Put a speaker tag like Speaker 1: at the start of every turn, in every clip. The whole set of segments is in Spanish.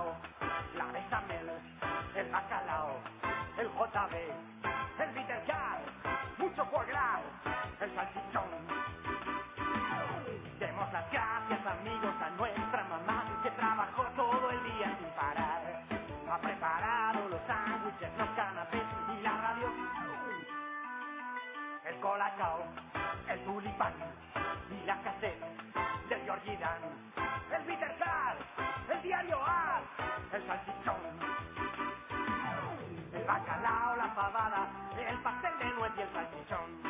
Speaker 1: asado, la bechamel, el bacalao, el JB, el bitter mucho foie el salchichón. Demos las gracias amigos a nuestra mamá que trabajó todo el día sin parar. Ha preparado los sándwiches, los canapés y la radio. El colacao, el tulipán y la cassette del Georgie Dan. El A, el salchichón. El bacalao, la pavada, el pastel de nuez y el salchichón.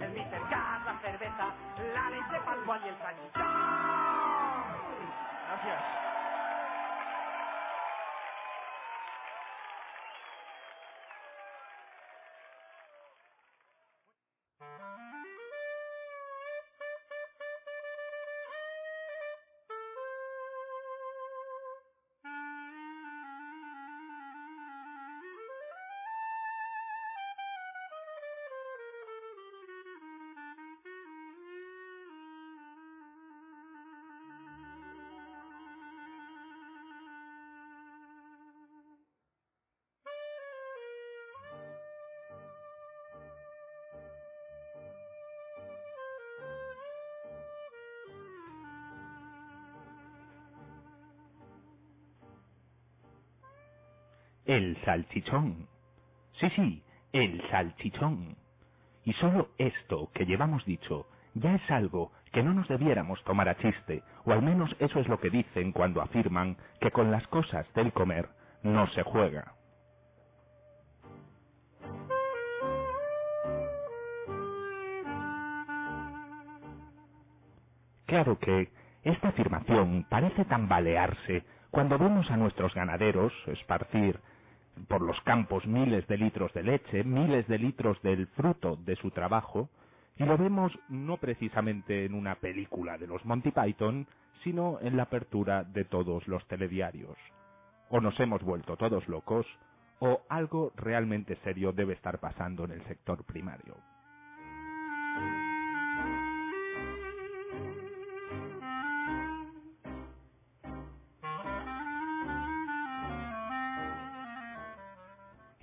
Speaker 1: El. Gas, la cerveza, la leche pascual y el salchichón.
Speaker 2: Gracias.
Speaker 3: El salchichón. Sí, sí, el salchichón. Y solo esto que llevamos dicho ya es algo que no nos debiéramos tomar a chiste, o al menos eso es lo que dicen cuando afirman que con las cosas del comer no se juega. Claro que esta afirmación parece tambalearse cuando vemos a nuestros ganaderos esparcir por los campos miles de litros de leche, miles de litros del fruto de su trabajo, y lo vemos no precisamente en una película de los Monty Python, sino en la apertura de todos los telediarios. O nos hemos vuelto todos locos, o algo realmente serio debe estar pasando en el sector primario.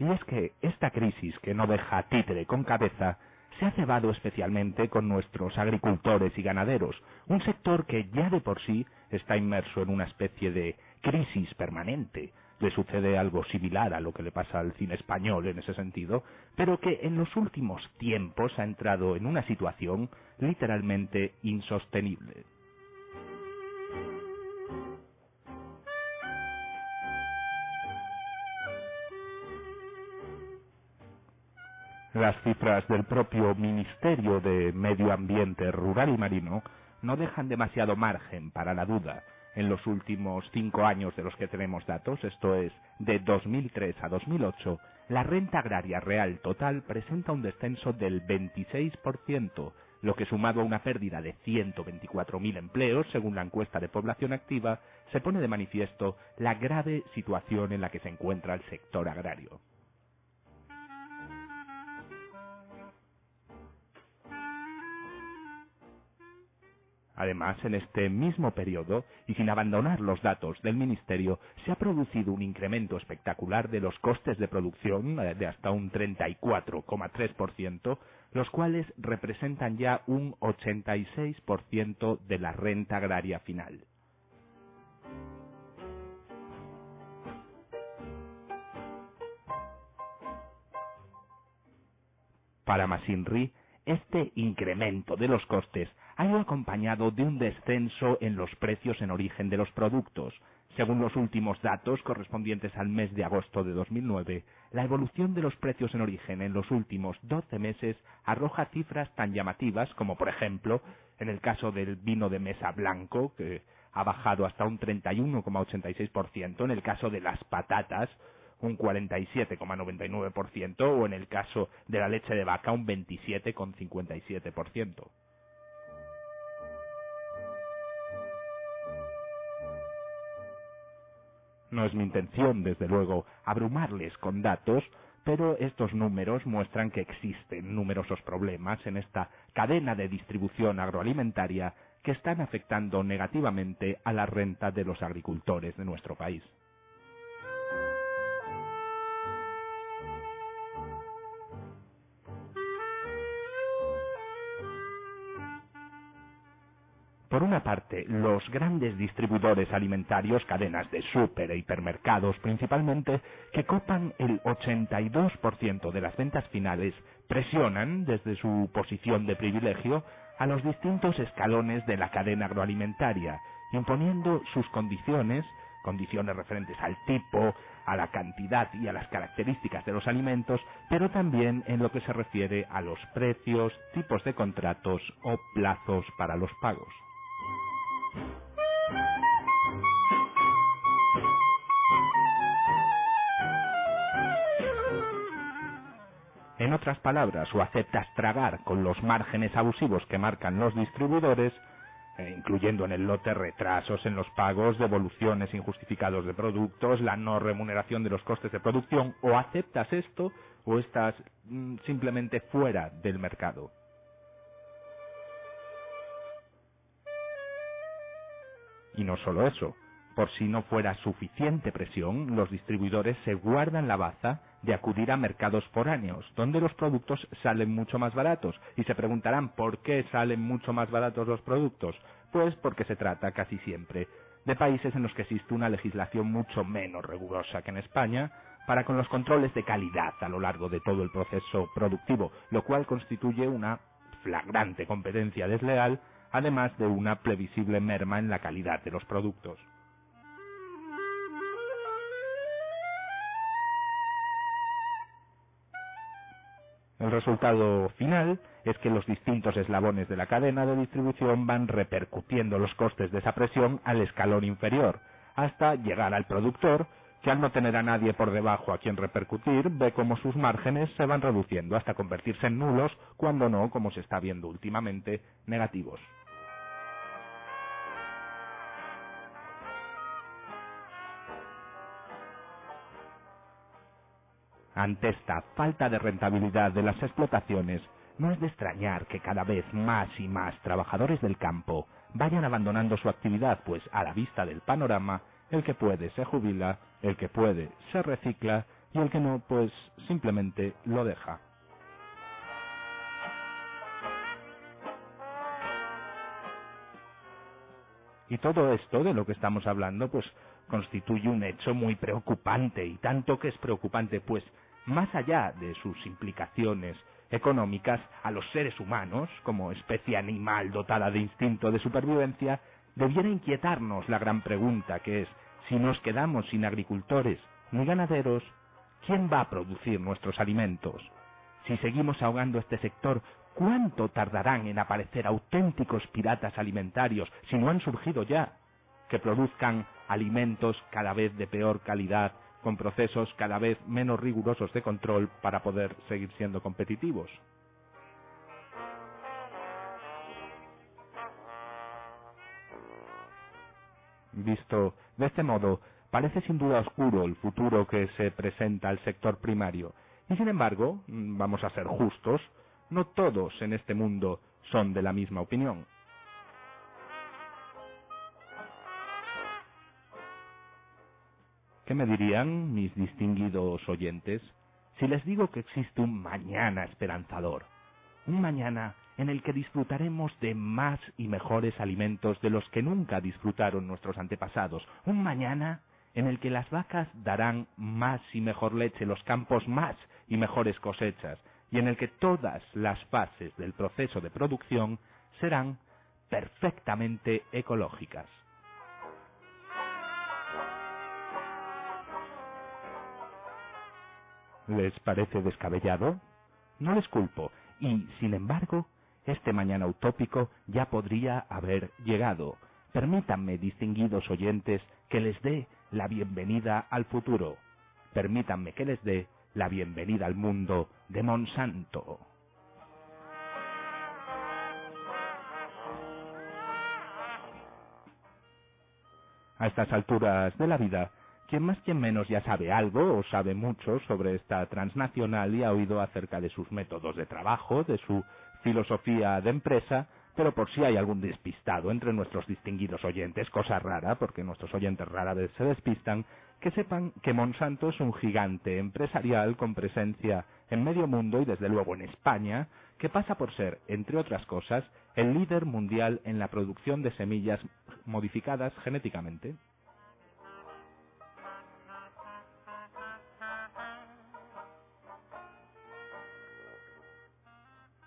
Speaker 3: Y es que esta crisis que no deja títere con cabeza se ha cebado especialmente con nuestros agricultores y ganaderos, un sector que ya de por sí está inmerso en una especie de crisis permanente. Le sucede algo similar a lo que le pasa al cine español en ese sentido, pero que en los últimos tiempos ha entrado en una situación literalmente insostenible. Las cifras del propio Ministerio de Medio Ambiente Rural y Marino no dejan demasiado margen para la duda. En los últimos cinco años de los que tenemos datos, esto es, de 2003 a 2008, la renta agraria real total presenta un descenso del 26%, lo que sumado a una pérdida de 124.000 empleos, según la encuesta de población activa, se pone de manifiesto la grave situación en la que se encuentra el sector agrario. Además, en este mismo periodo, y sin abandonar los datos del Ministerio, se ha producido un incremento espectacular de los costes de producción eh, de hasta un 34,3%, los cuales representan ya un 86% de la renta agraria final. Para Masinri, este incremento de los costes ha ido acompañado de un descenso en los precios en origen de los productos. Según los últimos datos correspondientes al mes de agosto de 2009, la evolución de los precios en origen en los últimos 12 meses arroja cifras tan llamativas como, por ejemplo, en el caso del vino de mesa blanco, que ha bajado hasta un 31,86%, en el caso de las patatas, un 47,99%, o en el caso de la leche de vaca, un 27,57%. No es mi intención, desde luego, abrumarles con datos, pero estos números muestran que existen numerosos problemas en esta cadena de distribución agroalimentaria que están afectando negativamente a la renta de los agricultores de nuestro país. Por una parte, los grandes distribuidores alimentarios, cadenas de súper e hipermercados principalmente, que copan el 82% de las ventas finales, presionan desde su posición de privilegio a los distintos escalones de la cadena agroalimentaria, imponiendo sus condiciones, condiciones referentes al tipo, a la cantidad y a las características de los alimentos, pero también en lo que se refiere a los precios, tipos de contratos o plazos para los pagos. En otras palabras, o aceptas tragar con los márgenes abusivos que marcan los distribuidores, eh, incluyendo en el lote retrasos en los pagos, devoluciones injustificados de productos, la no remuneración de los costes de producción, o aceptas esto o estás mm, simplemente fuera del mercado. Y no solo eso, por si no fuera suficiente presión, los distribuidores se guardan la baza de acudir a mercados foráneos, donde los productos salen mucho más baratos. Y se preguntarán por qué salen mucho más baratos los productos. Pues porque se trata casi siempre de países en los que existe una legislación mucho menos rigurosa que en España para con los controles de calidad a lo largo de todo el proceso productivo, lo cual constituye una flagrante competencia desleal, además de una previsible merma en la calidad de los productos. El resultado final es que los distintos eslabones de la cadena de distribución van repercutiendo los costes de esa presión al escalón inferior, hasta llegar al productor, que al no tener a nadie por debajo a quien repercutir, ve cómo sus márgenes se van reduciendo hasta convertirse en nulos, cuando no, como se está viendo últimamente, negativos. Ante esta falta de rentabilidad de las explotaciones, no es de extrañar que cada vez más y más trabajadores del campo vayan abandonando su actividad, pues a la vista del panorama, el que puede se jubila, el que puede se recicla y el que no, pues simplemente lo deja. Y todo esto de lo que estamos hablando, pues constituye un hecho muy preocupante, y tanto que es preocupante, pues más allá de sus implicaciones económicas, a los seres humanos, como especie animal dotada de instinto de supervivencia, debiera inquietarnos la gran pregunta que es, si nos quedamos sin agricultores ni ganaderos, ¿quién va a producir nuestros alimentos? Si seguimos ahogando este sector, ¿cuánto tardarán en aparecer auténticos piratas alimentarios, si no han surgido ya, que produzcan alimentos cada vez de peor calidad con procesos cada vez menos rigurosos de control para poder seguir siendo competitivos. Visto de este modo, parece sin duda oscuro el futuro que se presenta al sector primario, y sin embargo, vamos a ser justos, no todos en este mundo son de la misma opinión. ¿Qué me dirían mis distinguidos oyentes si les digo que existe un mañana esperanzador? Un mañana en el que disfrutaremos de más y mejores alimentos de los que nunca disfrutaron nuestros antepasados. Un mañana en el que las vacas darán más y mejor leche, los campos más y mejores cosechas, y en el que todas las fases del proceso de producción serán perfectamente ecológicas. ¿Les parece descabellado? No les culpo, y, sin embargo, este mañana utópico ya podría haber llegado. Permítanme, distinguidos oyentes, que les dé la bienvenida al futuro. Permítanme que les dé la bienvenida al mundo de Monsanto. A estas alturas de la vida, quien más quien menos ya sabe algo o sabe mucho sobre esta transnacional y ha oído acerca de sus métodos de trabajo, de su filosofía de empresa, pero por si hay algún despistado entre nuestros distinguidos oyentes, cosa rara, porque nuestros oyentes rara vez se despistan, que sepan que Monsanto es un gigante empresarial con presencia en medio mundo y desde luego en España, que pasa por ser, entre otras cosas, el líder mundial en la producción de semillas modificadas genéticamente.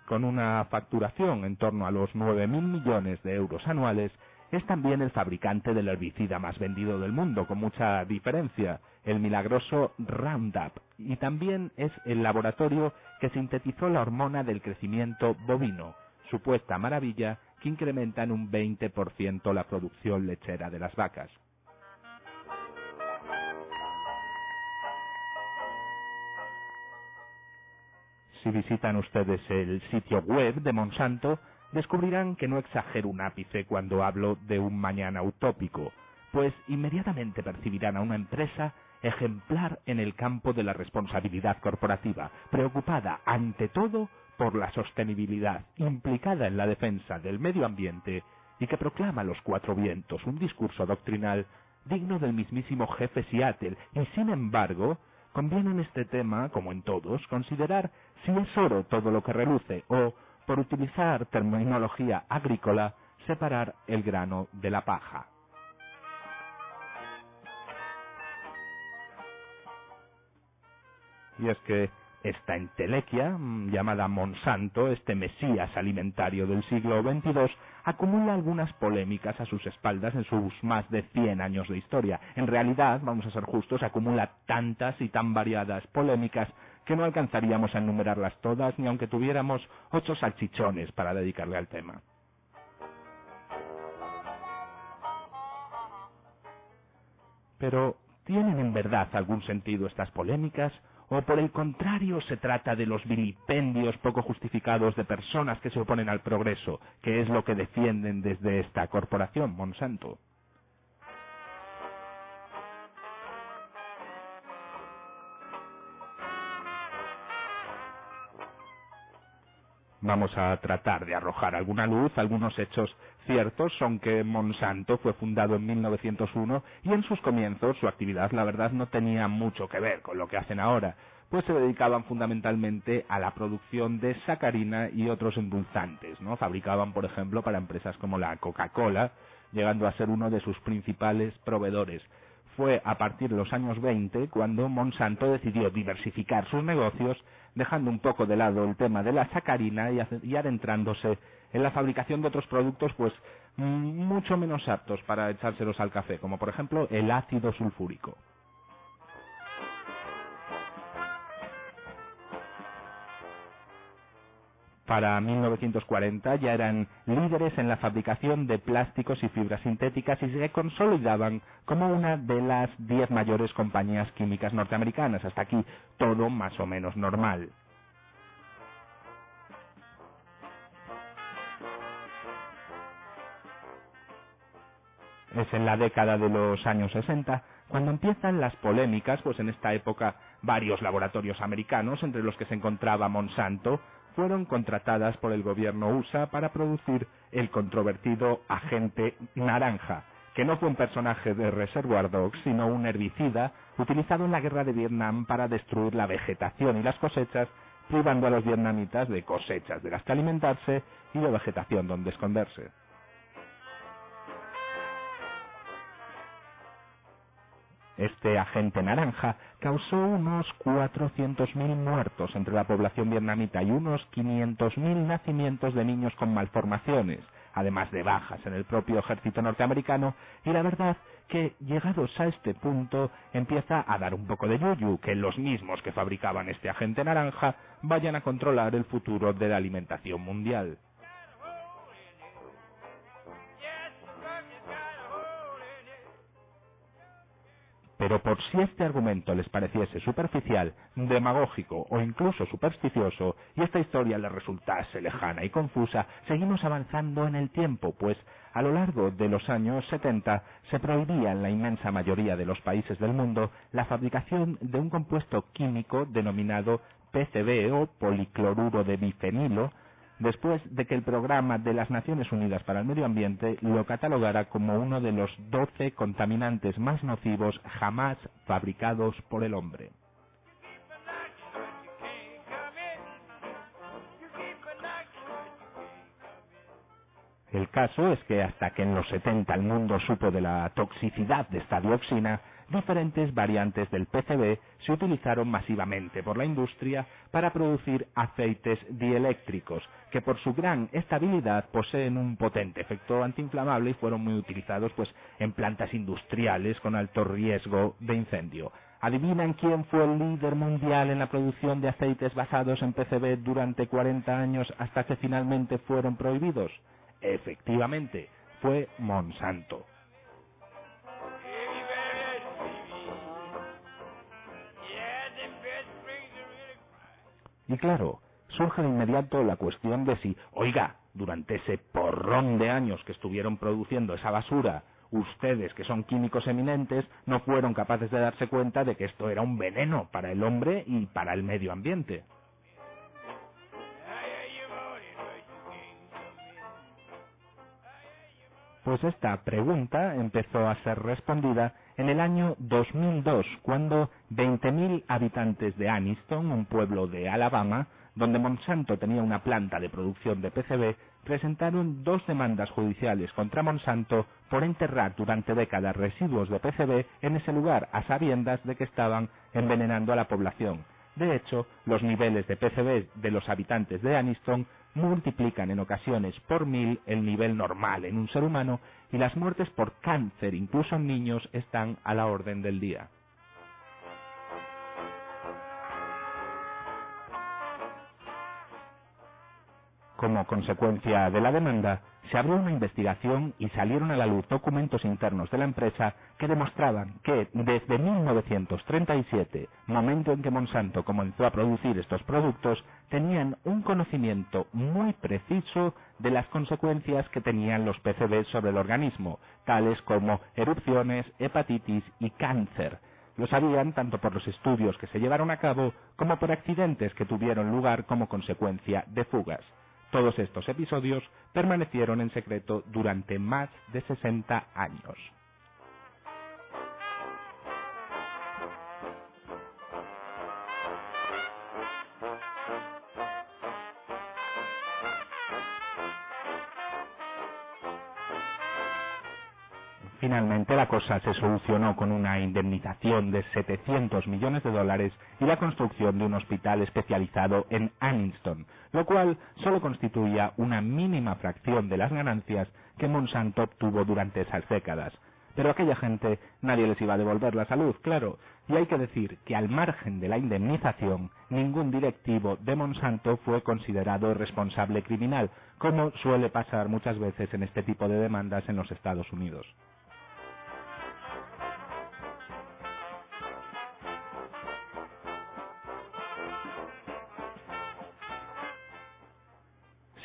Speaker 3: Con una facturación en torno a los 9.000 millones de euros anuales, es también el fabricante del herbicida más vendido del mundo, con mucha diferencia, el milagroso Roundup, y también es el laboratorio que sintetizó la hormona del crecimiento bovino, supuesta maravilla que incrementa en un 20% la producción lechera de las vacas. Si visitan ustedes el sitio web de Monsanto, descubrirán que no exagero un ápice cuando hablo de un mañana utópico, pues inmediatamente percibirán a una empresa ejemplar en el campo de la responsabilidad corporativa, preocupada ante todo por la sostenibilidad, implicada en la defensa del medio ambiente y que proclama a los cuatro vientos un discurso doctrinal digno del mismísimo jefe Seattle y sin embargo conviene en este tema, como en todos, considerar si es oro todo lo que reluce o, por utilizar terminología agrícola, separar el grano de la paja. Y es que esta entelequia, mm, llamada Monsanto, este mesías alimentario del siglo XXII, acumula algunas polémicas a sus espaldas en sus más de 100 años de historia. En realidad, vamos a ser justos, acumula tantas y tan variadas polémicas que no alcanzaríamos a enumerarlas todas ni aunque tuviéramos ocho salchichones para dedicarle al tema. Pero, ¿tienen en verdad algún sentido estas polémicas? ¿O por el contrario se trata de los vilipendios poco justificados de personas que se oponen al progreso, que es lo que defienden desde esta corporación, Monsanto? Vamos a tratar de arrojar alguna luz. Algunos hechos ciertos son que Monsanto fue fundado en 1901 y en sus comienzos su actividad, la verdad, no tenía mucho que ver con lo que hacen ahora, pues se dedicaban fundamentalmente a la producción de sacarina y otros endulzantes, ¿no? Fabricaban, por ejemplo, para empresas como la Coca-Cola, llegando a ser uno de sus principales proveedores. Fue a partir de los años 20 cuando Monsanto decidió diversificar sus negocios dejando un poco de lado el tema de la sacarina y, adentrándose en la fabricación de otros productos pues mucho menos aptos para echárselos al café, como por ejemplo el ácido sulfúrico. Para 1940 ya eran líderes en la fabricación de plásticos y fibras sintéticas y se consolidaban como una de las diez mayores compañías químicas norteamericanas. Hasta aquí todo más o menos normal. Es en la década de los años 60 cuando empiezan las polémicas, pues en esta época varios laboratorios americanos, entre los que se encontraba Monsanto, fueron contratadas por el gobierno USA para producir el controvertido agente naranja, que no fue un personaje de Reservoir Dogs, sino un herbicida utilizado en la guerra de Vietnam para destruir la vegetación y las cosechas, privando a los vietnamitas de cosechas de las que alimentarse y de vegetación donde esconderse. Este agente naranja causó unos 400.000 muertos entre la población vietnamita y unos 500.000 nacimientos de niños con malformaciones, además de bajas en el propio ejército norteamericano, y la verdad que llegados a este punto empieza a dar un poco de yuyu que los mismos que fabricaban este agente naranja vayan a controlar el futuro de la alimentación mundial. Pero por si este argumento les pareciese superficial, demagógico o incluso supersticioso, y esta historia les resultase lejana y confusa, seguimos avanzando en el tiempo, pues a lo largo de los años 70 se prohibía en la inmensa mayoría de los países del mundo la fabricación de un compuesto químico denominado PCB o policloruro de bifenilo, después de que el Programa de las Naciones Unidas para el Medio Ambiente lo catalogara como uno de los 12 contaminantes más nocivos jamás fabricados por el hombre. El caso es que hasta que en los 70 el mundo supo de la toxicidad de esta dioxina, diferentes variantes del PCB se utilizaron masivamente por la industria para producir aceites dieléctricos, que por su gran estabilidad poseen un potente efecto antiinflamable y fueron muy utilizados pues en plantas industriales con alto riesgo de incendio. ¿Adivinan quién fue el líder mundial en la producción de aceites basados en PCB durante 40 años hasta que finalmente fueron prohibidos? Efectivamente, fue Monsanto. Y claro, surge de inmediato la cuestión de si, oiga, durante ese porrón de años que estuvieron produciendo esa basura, ustedes, que son químicos eminentes, no fueron capaces de darse cuenta de que esto era un veneno para el hombre y para el medio ambiente. Pues esta pregunta empezó a ser respondida en el año 2002, cuando 20.000 habitantes de Aniston, un pueblo de Alabama, donde Monsanto tenía una planta de producción de PCB, presentaron dos demandas judiciales contra Monsanto por enterrar durante décadas residuos de PCB en ese lugar, a sabiendas de que estaban envenenando a la población. De hecho, los niveles de PCB de los habitantes de Aniston multiplican en ocasiones por mil el nivel normal en un ser humano y las muertes por cáncer, incluso en niños, están a la orden del día. Como consecuencia de la demanda, se abrió una investigación y salieron a la luz documentos internos de la empresa que demostraban que desde 1937, momento en que Monsanto comenzó a producir estos productos, tenían un conocimiento muy preciso de las consecuencias que tenían los PCB sobre el organismo, tales como erupciones, hepatitis y cáncer. Lo sabían tanto por los estudios que se llevaron a cabo como por accidentes que tuvieron lugar como consecuencia de fugas. Todos estos episodios permanecieron en secreto durante más de 60 años. Finalmente la cosa se solucionó con una indemnización de 700 millones de dólares y la construcción de un hospital especializado en Anniston, lo cual solo constituía una mínima fracción de las ganancias que Monsanto obtuvo durante esas décadas. Pero a aquella gente nadie les iba a devolver la salud, claro, y hay que decir que al margen de la indemnización, ningún directivo de Monsanto fue considerado responsable criminal, como suele pasar muchas veces en este tipo de demandas en los Estados Unidos.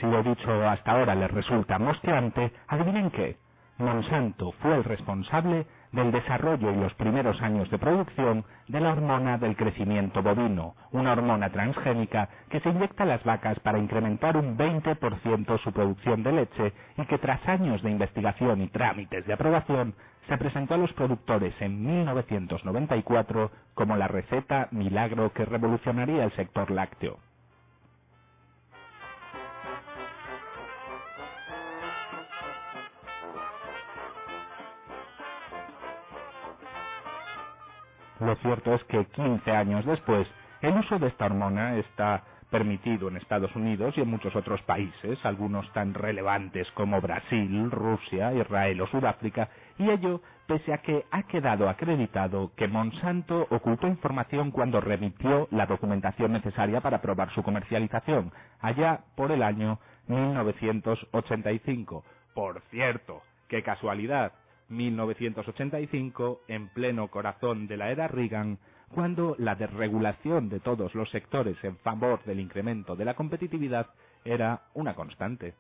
Speaker 3: Si lo dicho hasta ahora les resulta mosqueante, adivinen qué. Monsanto fue el responsable del desarrollo y los primeros años de producción de la hormona del crecimiento bovino, una hormona transgénica que se inyecta a las vacas para incrementar un 20% su producción de leche y que tras años de investigación y trámites de aprobación se presentó a los productores en 1994 como la receta milagro que revolucionaría el sector lácteo. Lo cierto es que 15 años después, el uso de esta hormona está permitido en Estados Unidos y en muchos otros países, algunos tan relevantes como Brasil, Rusia, Israel o Sudáfrica, y ello pese a que ha quedado acreditado que Monsanto ocultó información cuando remitió la documentación necesaria para aprobar su comercialización, allá por el año 1985. Por cierto, qué casualidad, 1985, en pleno corazón de la era Reagan, cuando la desregulación de todos los sectores en favor del incremento de la competitividad era una constante.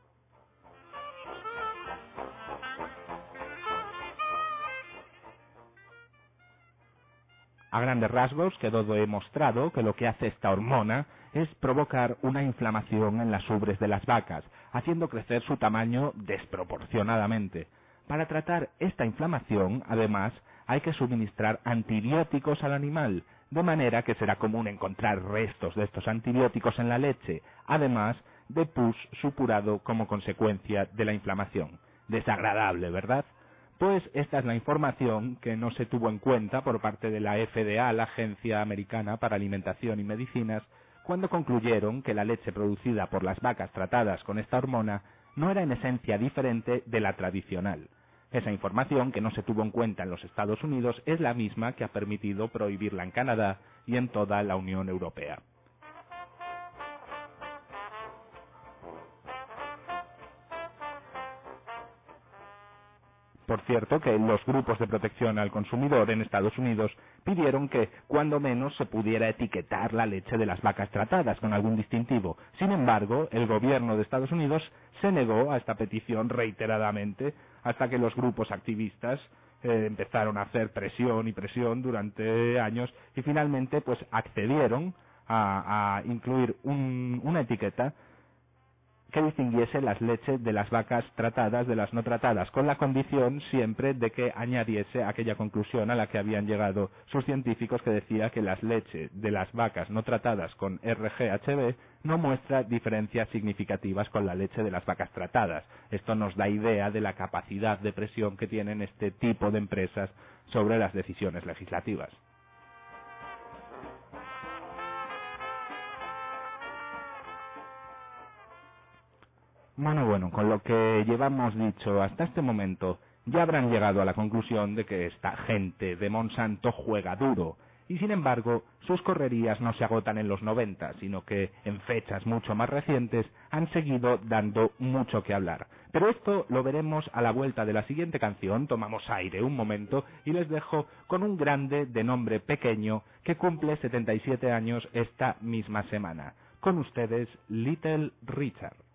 Speaker 3: A grandes rasgos quedó demostrado que lo que hace esta hormona es provocar una inflamación en las ubres de las vacas, haciendo crecer su tamaño desproporcionadamente. Para tratar esta inflamación, además, hay que suministrar antibióticos al animal, de manera que será común encontrar restos de estos antibióticos en la leche, además de pus supurado como consecuencia de la inflamación. Desagradable, ¿verdad? Pues esta es la información que no se tuvo en cuenta por parte de la FDA, la Agencia Americana para Alimentación y Medicinas, cuando concluyeron que la leche producida por las vacas tratadas con esta hormona no era en esencia diferente de la tradicional. Esa información que no se tuvo en cuenta en los Estados Unidos es la misma que ha permitido prohibirla en Canadá y en toda la Unión Europea. Por cierto, que los grupos de protección al consumidor en Estados Unidos pidieron que, cuando menos, se pudiera etiquetar la leche de las vacas tratadas con algún distintivo. Sin embargo, el gobierno de Estados Unidos se negó a esta petición reiteradamente hasta que los grupos activistas eh, empezaron a hacer presión y presión durante años y finalmente pues accedieron a, incluir una etiqueta que distinguiese las leches de las vacas tratadas de las no tratadas, con la condición siempre de que añadiese aquella conclusión a la que habían llegado sus científicos que decía que las leches de las vacas no tratadas con RGHB no muestra diferencias significativas con la leche de las vacas tratadas. Esto nos da idea de la capacidad de presión que tienen este tipo de empresas sobre las decisiones legislativas. Bueno, bueno, con lo que llevamos dicho hasta este momento, ya habrán llegado a la conclusión de que esta gente de Monsanto juega duro, y sin embargo, sus correrías no se agotan en los 90, sino que en fechas mucho más recientes han seguido dando mucho que hablar. Pero esto lo veremos a la vuelta de la siguiente canción, tomamos aire un momento y les dejo con un grande de nombre pequeño que cumple 77 años esta misma semana. Con ustedes, Little Richard.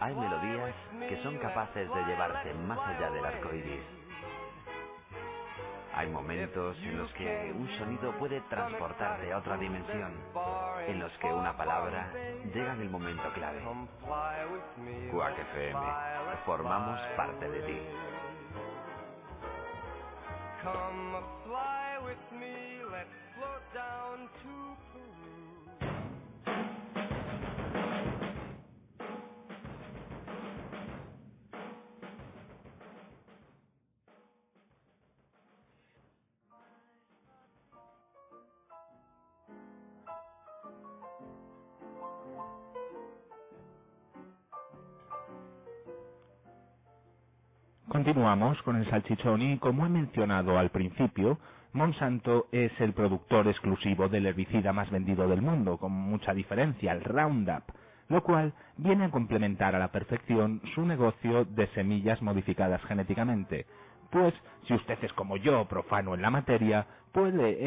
Speaker 2: Hay melodías que son capaces de llevarte más allá del arco iris. Hay momentos en los que un sonido puede transportarte a otra dimensión, en los que una palabra llega en el momento clave. Quack FM, formamos parte de ti.
Speaker 3: Continuamos con el salchichón y como he mencionado al principio, Monsanto es el productor exclusivo del herbicida más vendido del mundo, con mucha diferencia, el Roundup, lo cual viene a complementar a la perfección su negocio de semillas modificadas genéticamente. Pues, si usted es como yo, profano en la materia, puede,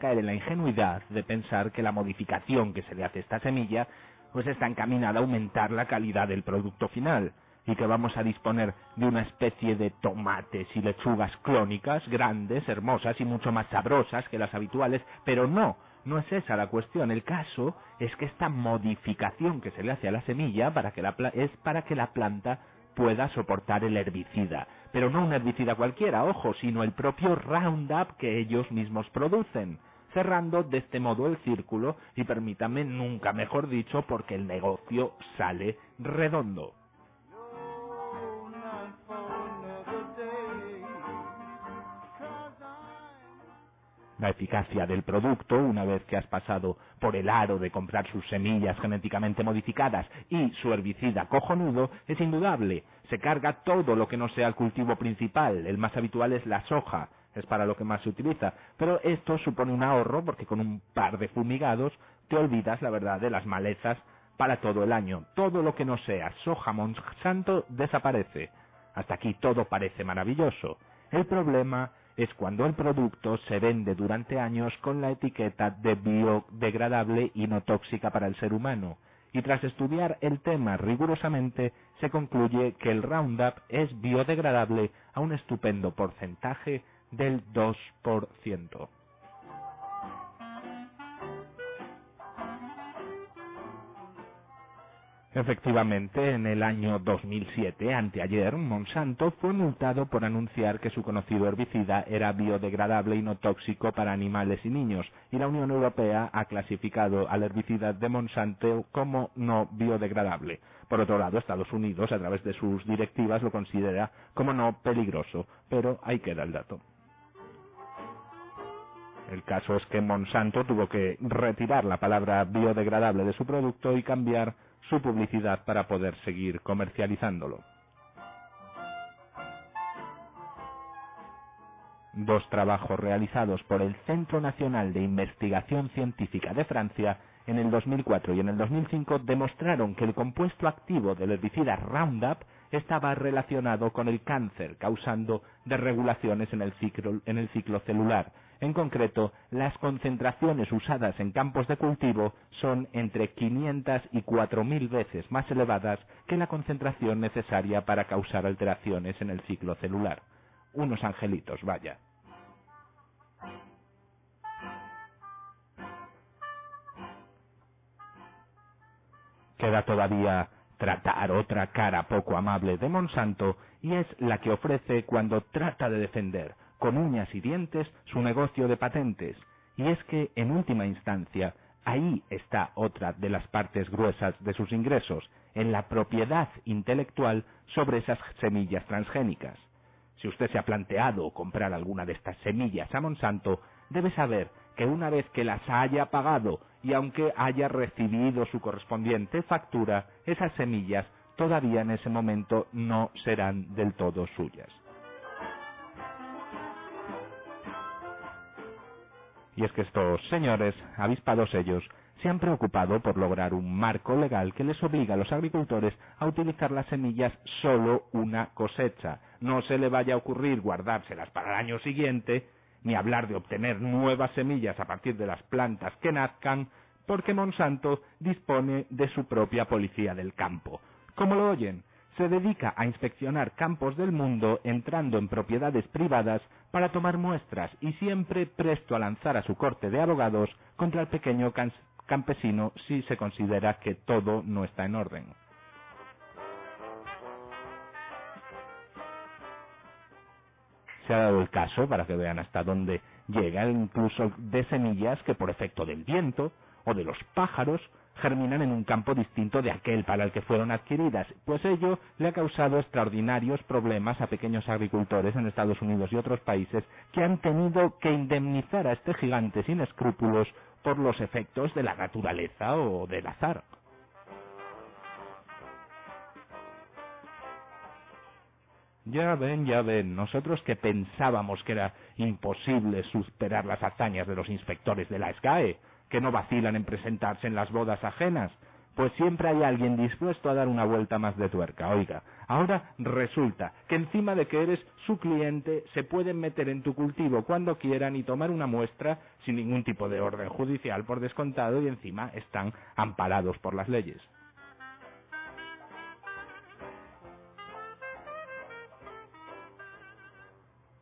Speaker 3: caer en la ingenuidad de pensar que la modificación que se le hace a esta semilla pues está encaminada a aumentar la calidad del producto final y que vamos a disponer de una especie de tomates y lechugas clónicas, grandes, hermosas y mucho más sabrosas que las habituales, pero no, no es esa la cuestión. El caso es que esta modificación que se le hace a la semilla para que la es para que la planta pueda soportar el herbicida, pero no un herbicida cualquiera, ojo, sino el propio Roundup que ellos mismos producen cerrando de este modo el círculo y permítame nunca mejor dicho porque el negocio sale redondo. La eficacia del producto, una vez que has pasado por el aro de comprar sus semillas genéticamente modificadas y su herbicida cojonudo, es indudable. Se carga todo lo que no sea el cultivo principal. El más habitual es la soja, es para lo que más se utiliza. Pero esto supone un ahorro porque con un par de fumigados te olvidas, la verdad, de las malezas para todo el año. Todo lo que no sea soja Monsanto desaparece. Hasta aquí todo parece maravilloso. El problema es cuando el producto se vende durante años con la etiqueta de biodegradable y no tóxica para el ser humano. Y tras estudiar el tema rigurosamente, se concluye que el Roundup es biodegradable a un estupendo porcentaje del 2%. Efectivamente, en el año 2007, anteayer, Monsanto fue multado por anunciar que su conocido herbicida era biodegradable y no tóxico para animales y niños, y la Unión Europea ha clasificado al herbicida de Monsanto como no biodegradable. Por otro lado, Estados Unidos, a través de sus directivas, lo considera como no peligroso, pero ahí queda el dato. El caso es que Monsanto tuvo que retirar la palabra biodegradable de su producto y cambiar su publicidad para poder seguir comercializándolo. Dos trabajos realizados por el Centro Nacional de Investigación Científica de Francia en el 2004 y en el 2005 demostraron que el compuesto activo del herbicida Roundup estaba relacionado con el cáncer, causando desregulaciones en el ciclo, en el ciclo celular. En concreto, las concentraciones usadas en campos de cultivo son entre 500 y 4.000 veces más elevadas que la concentración necesaria para causar alteraciones en el ciclo celular. Unos angelitos, vaya. Queda todavía tratar otra cara poco amable de Monsanto y es la que ofrece cuando trata de defender con uñas y dientes su negocio de patentes. Y es que, en última instancia, ahí está otra de las partes gruesas de sus ingresos, en la propiedad intelectual sobre esas semillas transgénicas. Si usted se ha planteado comprar alguna de estas semillas a Monsanto, debe saber que una vez que las haya pagado y aunque haya recibido su correspondiente factura, esas semillas todavía en ese momento no serán del todo suyas. Y es que estos señores, avispados ellos, se han preocupado por lograr un marco legal que les obliga a los agricultores a utilizar las semillas solo una cosecha. No se le vaya a ocurrir guardárselas para el año siguiente, ni hablar de obtener nuevas semillas a partir de las plantas que nazcan, porque Monsanto dispone de su propia policía del campo. ¿Cómo lo oyen? Se dedica a inspeccionar campos del mundo entrando en propiedades privadas para tomar muestras y siempre presto a lanzar a su corte de abogados contra el pequeño campesino si se considera que todo no está en orden. Se ha dado el caso, para que vean hasta dónde llega, incluso de semillas que por efecto del viento o de los pájaros germinan en un campo distinto de aquel para el que fueron adquiridas, pues ello le ha causado extraordinarios problemas a pequeños agricultores en Estados Unidos y otros países que han tenido que indemnizar a este gigante sin escrúpulos por los efectos de la naturaleza o del azar. Ya ven, ya ven, nosotros que pensábamos que era imposible superar las hazañas de los inspectores de la SGAE, que no vacilan en presentarse en las bodas ajenas, pues siempre hay alguien dispuesto a dar una vuelta más de tuerca. Oiga, ahora resulta que encima de que eres su cliente, se pueden meter en tu cultivo cuando quieran y tomar una muestra sin ningún tipo de orden judicial por descontado y encima están amparados por las leyes.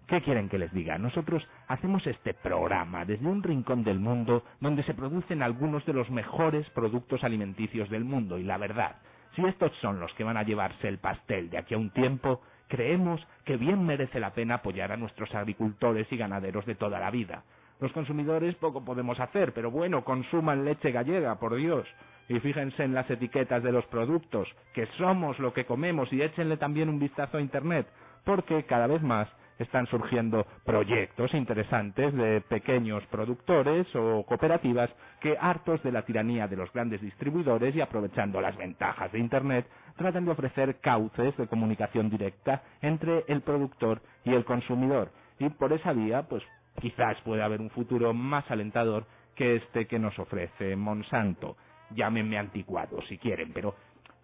Speaker 3: ¿Qué quieren que les diga? Nosotros hacemos este programa desde un rincón del mundo donde se producen algunos de los mejores productos alimenticios del mundo y la verdad, si estos son los que van a llevarse el pastel de aquí a un tiempo, creemos que bien merece la pena apoyar a nuestros agricultores y ganaderos de toda la vida. Los consumidores poco podemos hacer, pero bueno, consuman leche gallega, por Dios. Y fíjense en las etiquetas de los productos, que somos lo que comemos y échenle también un vistazo a Internet, porque cada vez más están surgiendo proyectos interesantes de pequeños productores o cooperativas que, hartos de la tiranía de los grandes distribuidores y aprovechando las ventajas de Internet, tratan de ofrecer cauces de comunicación directa entre el productor y el consumidor. Y por esa vía, pues quizás pueda haber un futuro más alentador que este que nos ofrece Monsanto. Llámenme anticuado si quieren, pero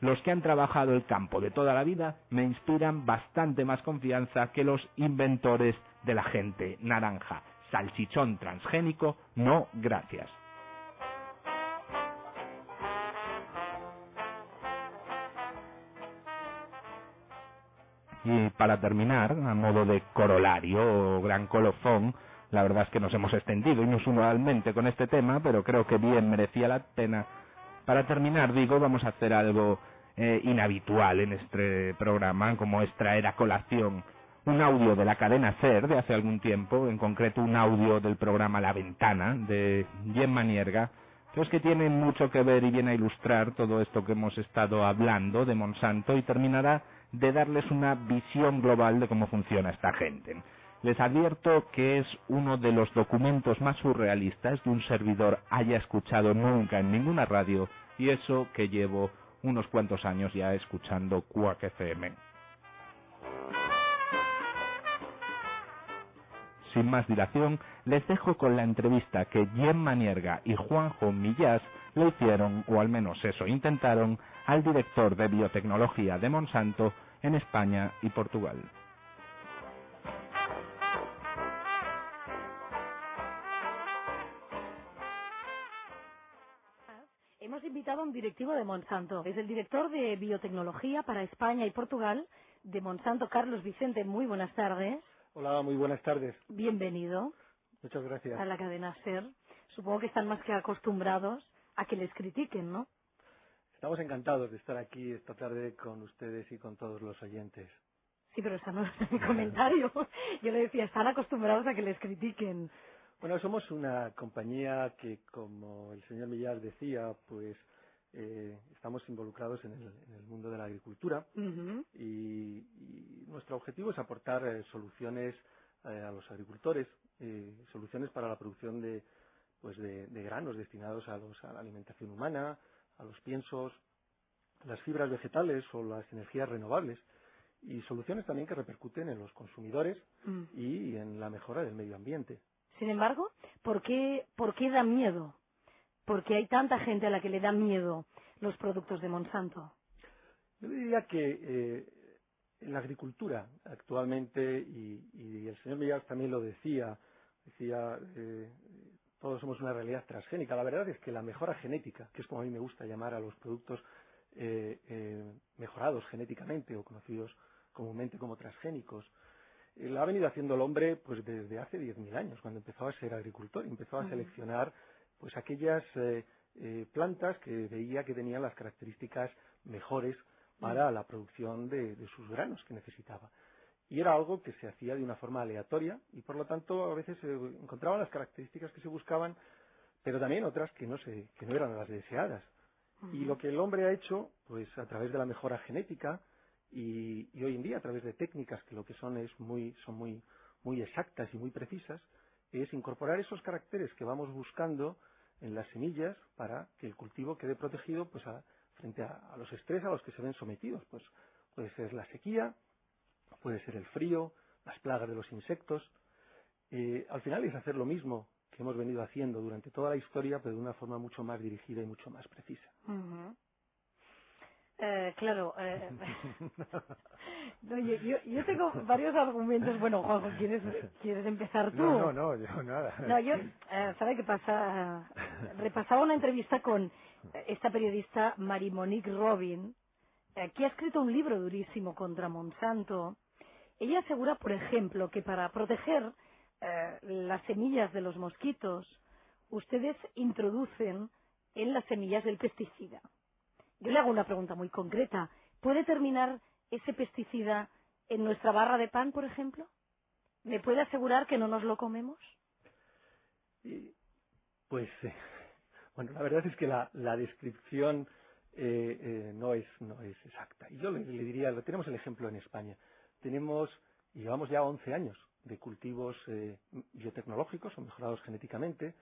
Speaker 3: los que han trabajado el campo de toda la vida me inspiran bastante más confianza que los inventores de la gente naranja. Salchichón transgénico, no gracias. Y para terminar, a modo de corolario o gran colofón, la verdad es que nos hemos extendido inusualmente con este tema, pero creo que bien merecía la pena. Para terminar, digo, vamos a hacer algo eh, inhabitual en este programa, como es traer a colación un audio de la cadena SER de hace algún tiempo, en concreto un audio del programa La Ventana de Jen Manierga, que es que tiene mucho que ver y viene a ilustrar todo esto que hemos estado hablando de Monsanto y terminará de darles una visión global de cómo funciona esta gente. Les advierto que es uno de los documentos más surrealistas que un servidor haya escuchado nunca en ninguna radio y eso que llevo unos cuantos años ya escuchando Quack FM. Sin más dilación, les dejo con la entrevista que Jem Manierga y Juanjo Millás le hicieron, o al menos eso intentaron, al director de biotecnología de Monsanto en España y Portugal.
Speaker 4: Un directivo de Monsanto. Es el director de biotecnología para España y Portugal de Monsanto, Carlos Vicente. Muy buenas tardes.
Speaker 5: Hola, muy buenas tardes.
Speaker 4: Bienvenido
Speaker 5: Muchas gracias.
Speaker 4: a la cadena SER. Supongo que están más que acostumbrados a que les critiquen, ¿no?
Speaker 5: Estamos encantados de estar aquí esta tarde con ustedes y con todos los oyentes.
Speaker 4: Sí, pero ese no es mi comentario. Yo le decía, están acostumbrados a que les critiquen.
Speaker 5: Bueno, somos una compañía que, como el señor Millar decía, pues eh, estamos involucrados en el, en el mundo de la agricultura y, y nuestro objetivo es aportar eh, soluciones eh, a los agricultores, eh, soluciones para la producción de, pues de, de granos destinados a, los, a la alimentación humana, a los piensos, las fibras vegetales o las energías renovables y soluciones también que repercuten en los consumidores
Speaker 4: Mm.
Speaker 5: y en la mejora del medio ambiente.
Speaker 4: Sin embargo, ¿por qué, ¿por qué da miedo? Porque hay tanta gente a la que le da miedo los productos de Monsanto.
Speaker 5: Yo diría que eh, en la agricultura actualmente, y, y el señor Millar también lo decía, decía, eh, todos somos una realidad transgénica. La verdad es que la mejora genética, que es como a mí me gusta llamar a los productos eh, eh, mejorados genéticamente o conocidos comúnmente como transgénicos, la ha venido haciendo el hombre pues desde hace 10.000 años, cuando empezó a ser agricultor, y empezó a seleccionar pues aquellas eh, eh, plantas que veía que tenían las características mejores para la producción de, de sus granos que necesitaba. Y era algo que se hacía de una forma aleatoria y por lo tanto a veces se encontraban las características que se buscaban, pero también otras que no, se, que no eran las deseadas. Y lo que el hombre ha hecho, pues a través de la mejora genética y, y hoy en día a través de técnicas que lo que son es muy, son muy, muy exactas y muy precisas, es incorporar esos caracteres que vamos buscando en las semillas para que el cultivo quede protegido pues a- frente a, los estrés a los que se ven sometidos. Pues puede ser la sequía, puede ser el frío, las plagas de los insectos. Eh, al final es hacer lo mismo que hemos venido haciendo durante toda la historia, pero de una forma mucho más dirigida y mucho más precisa.
Speaker 4: Eh, claro. eh, no, yo, yo, yo tengo varios argumentos. Bueno, Juanjo, ¿quieres, ¿quieres empezar tú?
Speaker 6: No, no, no, yo nada.
Speaker 4: No, yo, eh, ¿sabe qué pasa? Repasaba una entrevista con esta periodista Marie-Monique Robin, eh, que ha escrito un libro durísimo contra Monsanto. Ella asegura, por ejemplo, que para proteger eh, las semillas de los mosquitos, ustedes introducen en las semillas el pesticida. Yo le hago una pregunta muy concreta. ¿Puede terminar ese pesticida en nuestra barra de pan, por ejemplo? ¿Me puede asegurar que no nos lo comemos?
Speaker 5: Pues, bueno, la verdad es que la, descripción eh, eh, no, es, exacta. Y yo le, le diría, tenemos el ejemplo en España. Tenemos, llevamos ya 11 años de cultivos eh, biotecnológicos o mejorados genéticamente,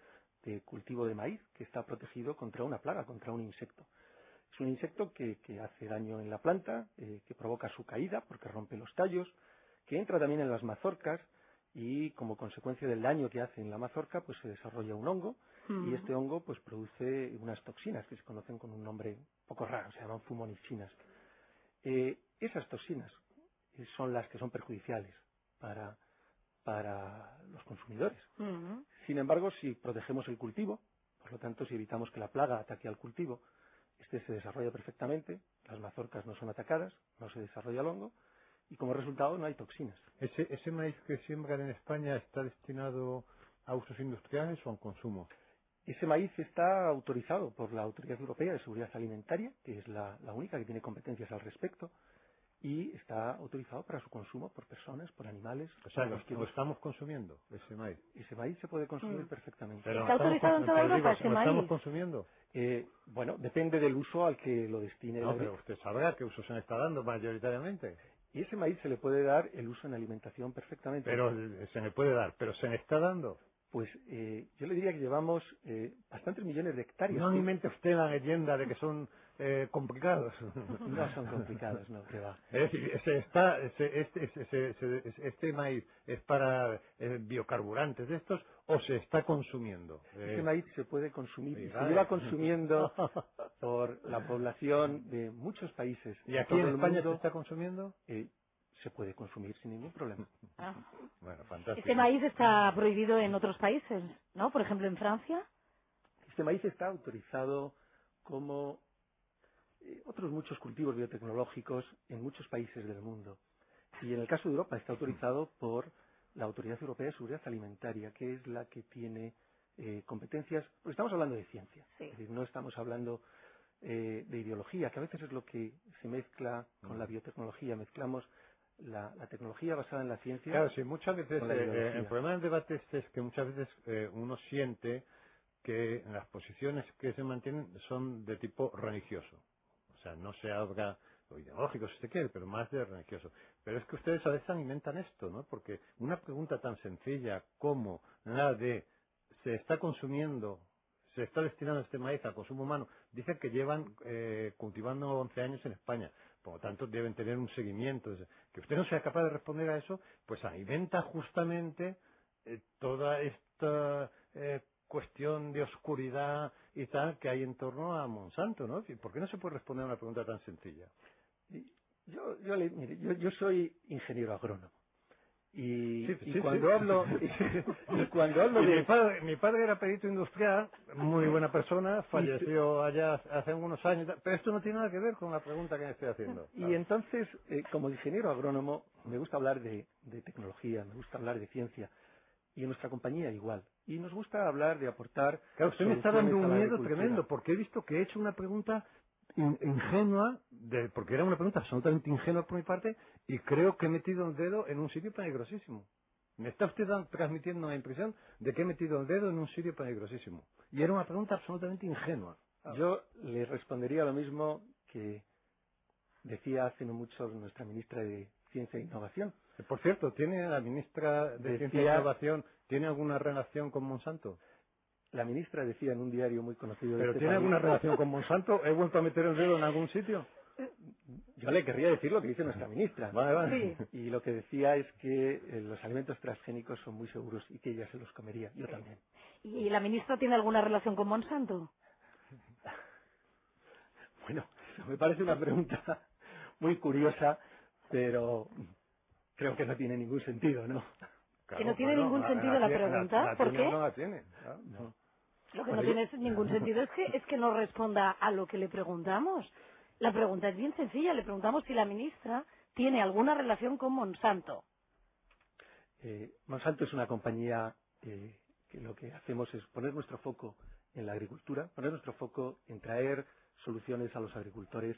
Speaker 5: de cultivo de maíz que está protegido contra una plaga, contra un insecto. Un insecto que, que hace daño en la planta, eh, que provoca su caída porque rompe los tallos, que entra también en las mazorcas y como consecuencia del daño que hace en la mazorca pues se desarrolla un hongo y
Speaker 4: Mm.
Speaker 5: este hongo pues produce unas toxinas que se conocen con un nombre un poco raro, se llaman fumonicinas. Eh, esas toxinas eh, son las que son perjudiciales para, para los consumidores.
Speaker 4: Ujú.
Speaker 5: Sin embargo, si protegemos el cultivo, por lo tanto, si evitamos que la plaga ataque al cultivo, este se desarrolla perfectamente, las mazorcas no son atacadas, no se desarrolla el hongo y como resultado no hay toxinas.
Speaker 6: ¿Ese, ¿Ese maíz que siembran en España está destinado a usos industriales o a consumo?
Speaker 5: Ese maíz está autorizado por la Autoridad Europea de Seguridad Alimentaria, que es la, la única que tiene competencias al respecto, y está autorizado para su consumo por personas, por animales.
Speaker 6: O sea,
Speaker 5: por
Speaker 6: lo, lo estamos consumiendo, ese maíz.
Speaker 5: Ese maíz se puede consumir
Speaker 4: Mm.
Speaker 5: perfectamente.
Speaker 6: Pero
Speaker 4: Está
Speaker 6: lo estamos
Speaker 4: autorizado en toda Europa ese
Speaker 6: ¿Lo
Speaker 4: maíz?
Speaker 6: estamos consumiendo?
Speaker 5: Eh, bueno, depende del uso al que lo destine. el
Speaker 6: No, pero usted sabrá qué uso se le está dando mayoritariamente.
Speaker 5: Y ese maíz se le puede dar el uso en alimentación perfectamente.
Speaker 6: Pero eh, se me puede dar, pero se me está dando.
Speaker 5: Pues eh, yo le diría que llevamos eh, bastantes millones de hectáreas.
Speaker 6: No alimente usted la leyenda de que son eh, complicados.
Speaker 5: No son complicados, no, que va.
Speaker 6: Es decir, se está, se- este, se- se- se- este maíz es para eh, biocarburantes de estos o se está consumiendo. Eh,
Speaker 5: Ese maíz se puede consumir y se lleva consumiendo por la población de muchos países.
Speaker 6: ¿Y aquí en España
Speaker 5: mundo,
Speaker 6: se está consumiendo?
Speaker 5: eh, se puede consumir sin ningún problema.
Speaker 4: Ah.
Speaker 6: Bueno, fantástico.
Speaker 4: Este maíz está prohibido en otros países, ¿no? Por ejemplo, en Francia.
Speaker 5: Este maíz está autorizado como eh, otros muchos cultivos biotecnológicos en muchos países del mundo. Y en el caso de Europa está autorizado por la Autoridad Europea de Seguridad Alimentaria, que es la que tiene eh, competencias, porque estamos hablando de ciencia,
Speaker 4: Sí.
Speaker 5: es decir, no estamos hablando eh, de ideología, que a veces es lo que se mezcla con la biotecnología, mezclamos la, la tecnología basada en la ciencia.
Speaker 6: Claro, sí, muchas veces eh, eh, el problema del debate este es que muchas veces eh, uno siente que las posiciones que se mantienen son de tipo religioso. O sea, no se habla o ideológico si usted quiere, pero más de religioso. Pero es que ustedes a veces alimentan esto, ¿no? Porque una pregunta tan sencilla como la de se está consumiendo, se está destinando este maíz al consumo humano, dicen que llevan eh, cultivando 11 años en España. Por lo tanto, deben tener un seguimiento. Que usted no sea capaz de responder a eso, pues alimenta justamente eh, toda esta eh, cuestión de oscuridad y tal que hay en torno a Monsanto, ¿no? ¿Y ¿Por qué no se puede responder a una pregunta tan sencilla?
Speaker 5: Yo, yo, le- mire, yo, yo soy ingeniero agrónomo. Y,
Speaker 6: Sí,
Speaker 5: y
Speaker 6: sí,
Speaker 5: cuando
Speaker 6: sí.
Speaker 5: hablo y cuando hablo
Speaker 6: Y mi,
Speaker 5: de
Speaker 6: padre, mi padre era perito industrial, muy buena persona, falleció allá hace algunos años, pero esto no tiene nada que ver con la pregunta que me estoy haciendo.
Speaker 5: y entonces eh, como ingeniero agrónomo me gusta hablar de, de tecnología, me gusta hablar de ciencia y en nuestra compañía igual. Y nos gusta hablar de aportar
Speaker 6: Claro, usted me está dando un miedo tremendo, porque he visto que he hecho una pregunta in- ingenua, de- porque era una pregunta absolutamente ingenua por mi parte, y creo que he metido el dedo en un sitio peligrosísimo. Me está usted transmitiendo la impresión de que he metido el dedo en un sitio peligrosísimo. Y era una pregunta absolutamente ingenua.
Speaker 5: Yo le respondería lo mismo que decía hace no mucho nuestra ministra de Ciencia e Innovación.
Speaker 6: Por cierto, ¿tiene la ministra de
Speaker 5: Decía-
Speaker 6: Ciencia e Innovación, ¿tiene alguna relación con Monsanto?
Speaker 5: La ministra decía en un diario muy conocido de
Speaker 6: ¿Pero
Speaker 5: este
Speaker 6: tiene
Speaker 5: país-
Speaker 6: alguna relación con Monsanto? ¿He vuelto a meter el dedo en algún sitio?
Speaker 5: Yo le querría decir lo que dice nuestra ministra.
Speaker 6: Vale, vale.
Speaker 4: Sí.
Speaker 5: Y lo que decía es que eh, los alimentos transgénicos son muy seguros y que ella se los comería. Yo también.
Speaker 4: ¿Y la ministra tiene alguna relación con Monsanto?
Speaker 5: Bueno, eso me parece una pregunta muy curiosa, pero creo que no tiene ningún sentido, ¿no?
Speaker 4: Que no tiene ningún sentido la pregunta,
Speaker 6: la
Speaker 4: ¿por qué?
Speaker 6: no la tiene. claro.
Speaker 5: No.
Speaker 4: Lo que no tiene ningún sentido es que, es que no responda a lo que le preguntamos. La pregunta es bien sencilla. Le preguntamos si la ministra tiene alguna relación con Monsanto.
Speaker 5: Eh, Monsanto es una compañía eh, que lo que hacemos es poner nuestro foco en la agricultura, poner nuestro foco en traer soluciones a los agricultores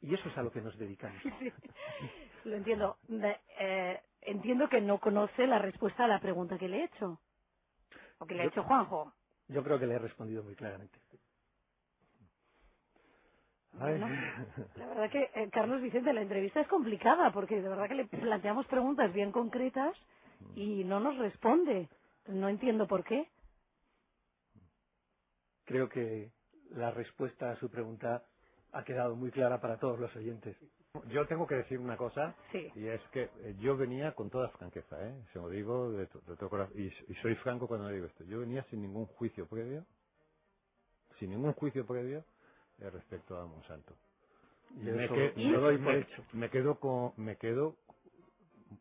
Speaker 5: y eso es a lo que nos dedicamos.
Speaker 4: Lo entiendo. Eh, entiendo que no conoce la respuesta a la pregunta que le he hecho. O que le ha hecho Juanjo.
Speaker 5: Yo creo que le he respondido muy claramente.
Speaker 4: Bueno, la verdad que, eh, Carlos Vicente, la entrevista es complicada porque de verdad que le planteamos preguntas bien concretas y no nos responde. No entiendo por qué.
Speaker 5: Creo que la respuesta a su pregunta ha quedado muy clara para todos los oyentes.
Speaker 6: Yo tengo que decir una cosa,
Speaker 4: Sí.
Speaker 6: y es que eh, yo venía con toda franqueza, ¿eh? Se lo digo de, to- de todo corazón, y, y soy franco cuando digo esto. Yo venía sin ningún juicio previo, sin ningún juicio previo eh, respecto a Monsanto.
Speaker 5: Y eso
Speaker 6: que-
Speaker 5: lo doy por
Speaker 6: me-
Speaker 5: hecho.
Speaker 6: me quedo con, me quedo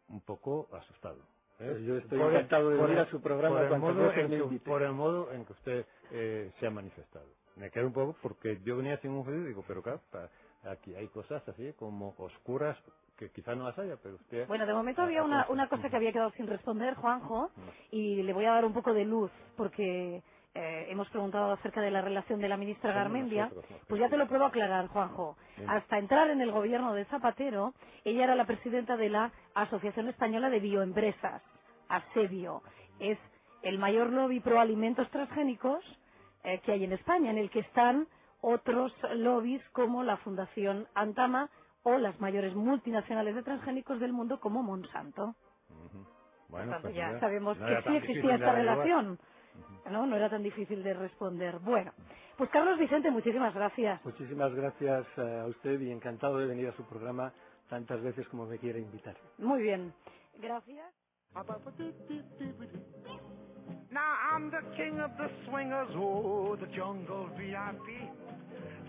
Speaker 6: un poco asustado. ¿eh?
Speaker 5: Yo estoy
Speaker 6: Por el-
Speaker 5: encantado de venir a su programa
Speaker 6: por el modo en que-. Por el modo en que usted eh, se ha manifestado. Me quedo un poco porque yo venía sin un digo, pero claro, aquí hay cosas así como oscuras que quizás no las haya, pero usted...
Speaker 4: Bueno, de momento había una, una cosa que había quedado sin responder, Juanjo, y le voy a dar un poco de luz porque eh, hemos preguntado acerca de la relación de la ministra Garmendia. Pues ya te lo puedo aclarar, Juanjo. Hasta entrar en el gobierno de Zapatero, ella era la presidenta de la Asociación Española de Bioempresas, ASEBIO. Es el mayor lobby pro alimentos transgénicos eh, que hay en España, en el que están otros lobbies como la Fundación Antama o las mayores multinacionales de transgénicos del mundo como Monsanto.
Speaker 6: Bueno,
Speaker 4: tanto,
Speaker 6: pues
Speaker 4: ya
Speaker 6: mira,
Speaker 4: sabemos
Speaker 6: no
Speaker 4: que sí existía esta relación. ¿no? no era tan difícil de responder. Bueno, pues Carlos Vicente, muchísimas gracias.
Speaker 5: Muchísimas gracias eh, a usted y encantado de venir a su programa tantas veces como me quiera invitar.
Speaker 4: Muy bien. Gracias.
Speaker 7: Now I'm the king of the swingers, oh, the jungle VIP.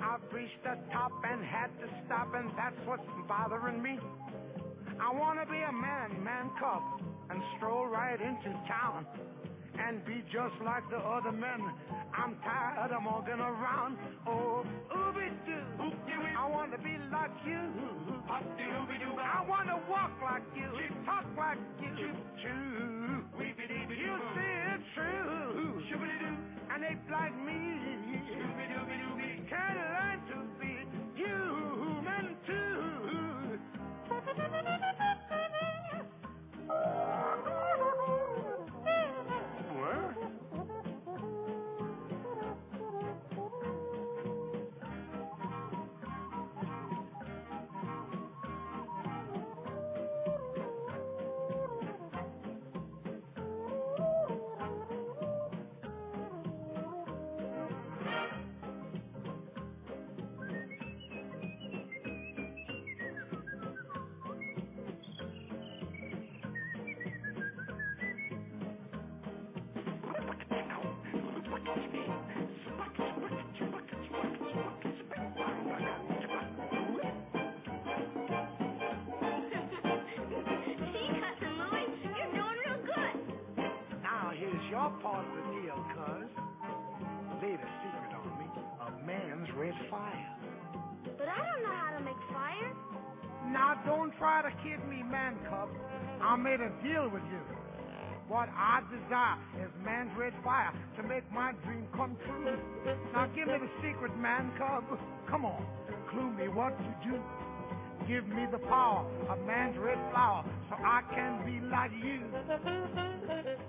Speaker 7: I've reached the top and had to stop, and that's what's bothering me. I wanna be a man, man cub, and stroll right into town and be just like the other men. I'm tired of walking around. Oh, ooby doo, I wanna be like you. I wanna walk like you, talk like you, too. You true. And they like me. Kind of man's red fire.
Speaker 8: But I don't know how to make fire.
Speaker 7: Now don't try to kid me, man cub. I made a deal with you. What I desire is man's red fire to make my dream come true. Now give me the secret, man cub. Come on, clue me what to do. Give me the power of man's red flower so I can be like you.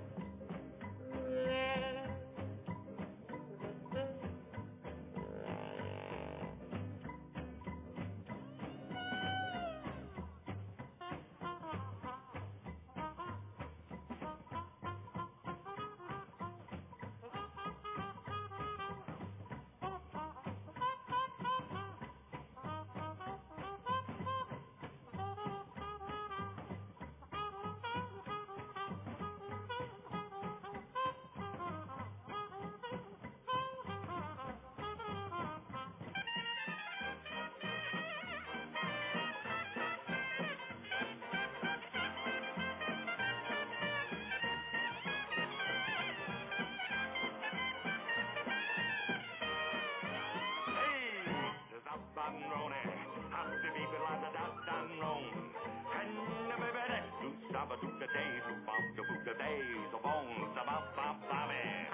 Speaker 7: Sandrone, Hasse wie belada da Sandrone. Henne bebere, du
Speaker 9: sabba du da
Speaker 7: day, du to
Speaker 9: du da day, so bon, sabba bam bam bam.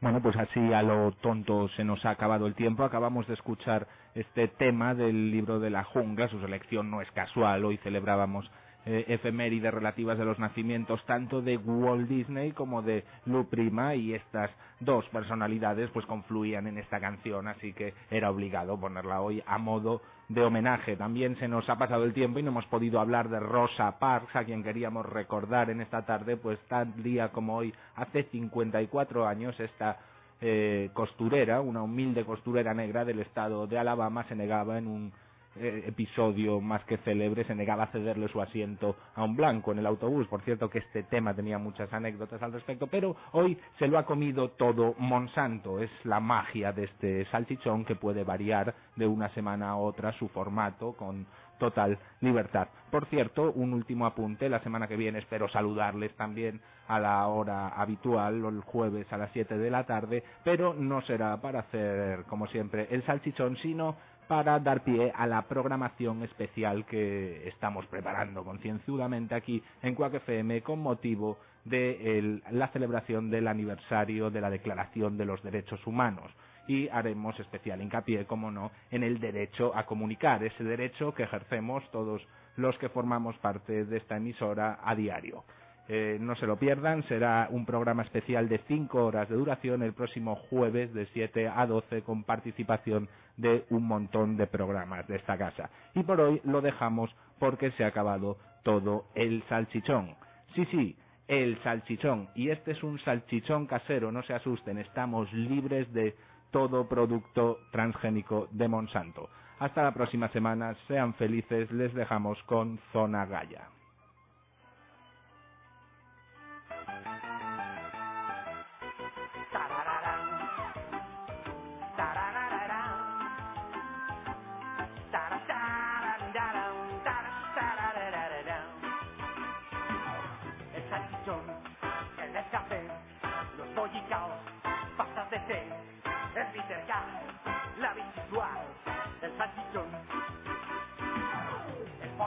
Speaker 3: Bueno, pues así a lo tonto se nos ha acabado el tiempo. Acabamos de escuchar este tema del libro de la jungla. Su selección no es casual. Hoy celebrábamos eh, efemérides relativas de los nacimientos tanto de Walt Disney como de Lou Prima y estas dos personalidades pues confluían en esta canción, así que era obligado ponerla hoy a modo de homenaje. También se nos ha pasado el tiempo y no hemos podido hablar de Rosa Parks, a quien queríamos recordar en esta tarde, pues tal día como hoy, hace 54 años, esta eh, costurera, una humilde costurera negra del estado de Alabama, se negaba en un eh, episodio más que célebre, se negaba a cederle su asiento a un blanco en el autobús. Por cierto que este tema tenía muchas anécdotas al respecto, pero hoy se lo ha comido todo Monsanto. Es la magia de este salchichón que puede variar de una semana a otra su formato con total libertad. Por cierto, un último apunte, la semana que viene espero saludarles también a la hora habitual, el jueves a las 7 de la tarde, pero no será para hacer, como siempre, el salchichón, sino para dar pie a la programación especial que estamos preparando concienzudamente aquí en Cuac FM con motivo de la celebración del aniversario de la Declaración de los Derechos Humanos y haremos especial hincapié, como no, en el derecho a comunicar, ese derecho que ejercemos todos los que formamos parte de esta emisora a diario. Eh, no se lo pierdan, será un programa especial de cinco horas de duración el próximo jueves de 7 a 12 con participación de un montón de programas de esta casa. Y por hoy lo dejamos porque se ha acabado todo el salchichón. Sí, sí, el salchichón. Y este es un salchichón casero, no se asusten, estamos libres de todo producto transgénico de Monsanto. Hasta la próxima semana, sean felices, les dejamos con Zona Gaya.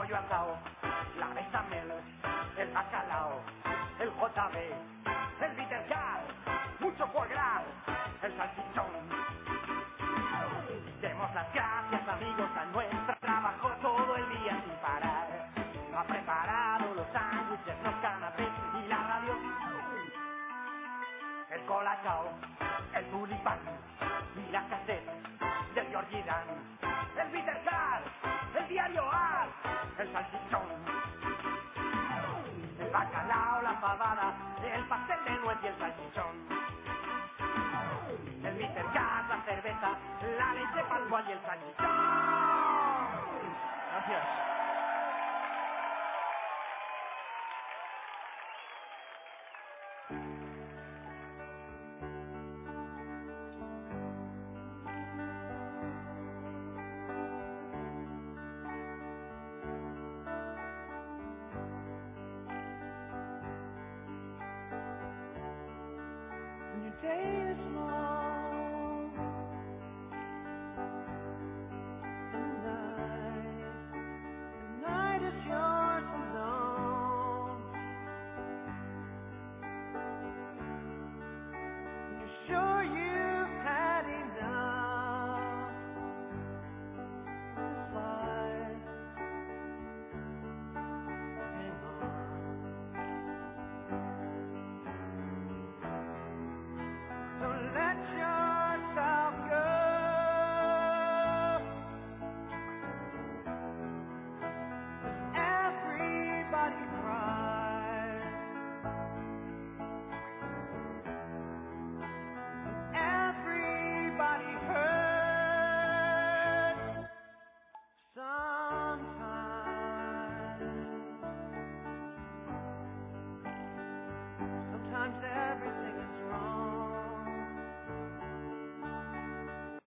Speaker 1: Pollo asado, la el bacalao, el JB, el bitter mucho foie el salchichón. Demos las gracias amigos a nuestro trabajo todo el día sin parar. Ha preparado los sándwiches, los canapés y la radio. El colacao, el tulipán y la cassette del Georgie. El salchichón. El bacalao, la pavada, el pastel de nuez y el salchichón. El bitter la cerveza, la leche pascual y el salchichón. Gracias.